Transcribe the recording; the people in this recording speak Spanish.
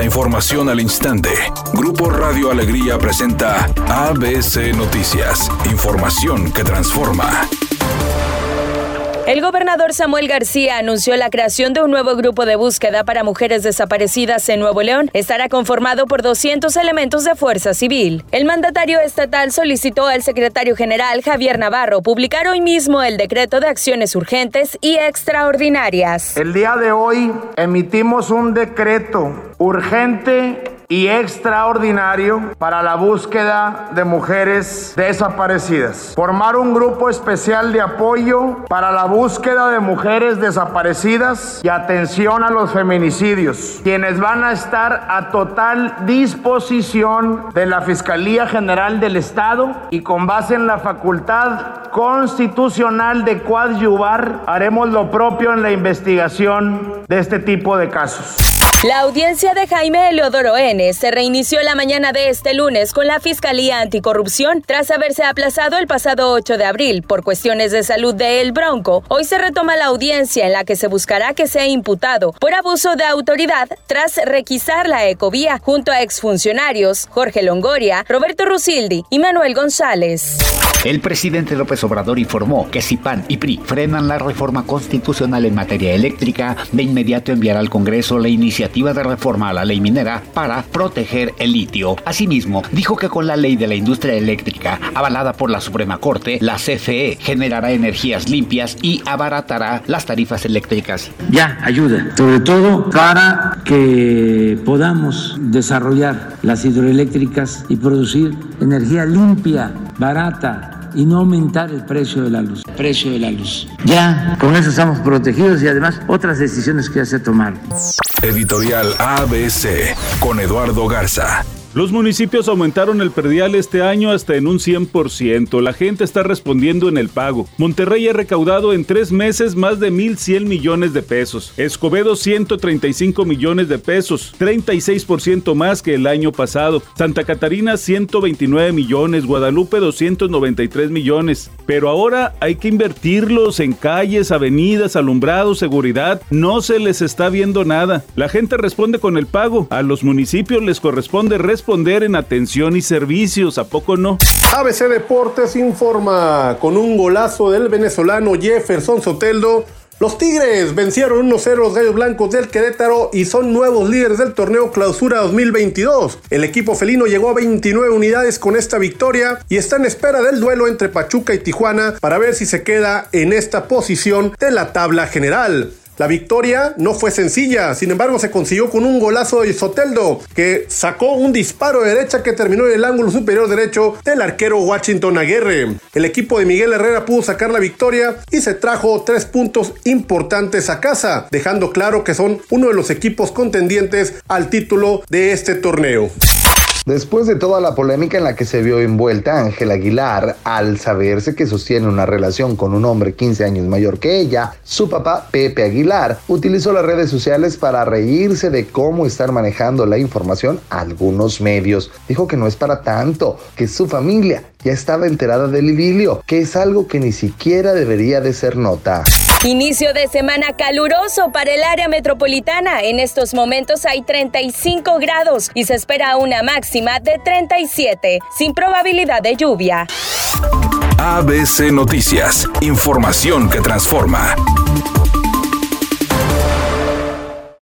La información al instante. Grupo Radio Alegría presenta ABC Noticias. Información que transforma. El gobernador Samuel García anunció la creación de un nuevo grupo de búsqueda para mujeres desaparecidas en Nuevo León. Estará conformado por 200 elementos de fuerza civil. El mandatario estatal solicitó al secretario general Javier Navarro publicar hoy mismo el decreto de acciones urgentes y extraordinarias. El día de hoy emitimos un decreto urgente y extraordinario para la búsqueda de mujeres desaparecidas. Formar un grupo especial de apoyo para la búsqueda de mujeres desaparecidas y atención a los feminicidios, quienes van a estar a total disposición de la Fiscalía General del Estado y con base en la facultad constitucional de coadyuvar, haremos lo propio en la investigación de este tipo de casos. La audiencia de Jaime Eleodoro N. se reinició la mañana de este lunes con la Fiscalía Anticorrupción tras haberse aplazado el pasado 8 de abril por cuestiones de salud de El Bronco. Hoy se retoma la audiencia en la que se buscará que sea imputado por abuso de autoridad tras requisar la ecovía junto a exfuncionarios Jorge Longoria, Roberto Rusildi y Manuel González. El presidente López Obrador informó que si PAN y PRI frenan la reforma constitucional en materia eléctrica, de inmediato enviará al Congreso la iniciativa de reforma a la ley minera para proteger el litio. Asimismo, dijo que con la ley de la industria eléctrica, avalada por la Suprema Corte, la CFE generará energías limpias y abaratará las tarifas eléctricas. Ya ayuda, sobre todo para que podamos desarrollar las hidroeléctricas y producir energía limpia, barata, y no aumentar el precio de la luz. Precio de la luz. Ya con eso estamos protegidos y además otras decisiones que ya se tomaron. Editorial ABC con Eduardo Garza. Los municipios aumentaron el perdial este año hasta en un 100%. La gente está respondiendo en el pago. Monterrey ha recaudado en tres meses más de 1.100 millones de pesos. Escobedo 135 millones de pesos, 36% más que el año pasado. Santa Catarina 129 millones, Guadalupe 293 millones. Pero ahora hay que invertirlos en calles, avenidas, alumbrados, seguridad. No se les está viendo nada. La gente responde con el pago. A los municipios les corresponde responder responder en atención y servicios, ¿a poco no? ABC Deportes informa con un golazo del venezolano Jefferson Soteldo. Los Tigres vencieron 1-0 los Gallos Blancos del Querétaro y son nuevos líderes del torneo Clausura 2022. El equipo felino llegó a 29 unidades con esta victoria y está en espera del duelo entre Pachuca y Tijuana para ver si se queda en esta posición de la tabla general. La victoria no fue sencilla, sin embargo se consiguió con un golazo de Soteldo, que sacó un disparo de derecha que terminó en el ángulo superior derecho del arquero Washington Aguirre. El equipo de Miguel Herrera pudo sacar la victoria y se trajo tres puntos importantes a casa, dejando claro que son uno de los equipos contendientes al título de este torneo. Después de toda la polémica en la que se vio envuelta Ángela Aguilar al saberse que sostiene una relación con un hombre 15 años mayor que ella, su papá Pepe Aguilar utilizó las redes sociales para reírse de cómo están manejando la información algunos medios. Dijo que no es para tanto, que su familia ya estaba enterada del idilio, que es algo que ni siquiera debería de ser nota. Inicio de semana caluroso para el área metropolitana. En estos momentos hay 35 grados y se espera una máxima de 37, sin probabilidad de lluvia. ABC Noticias, información que transforma.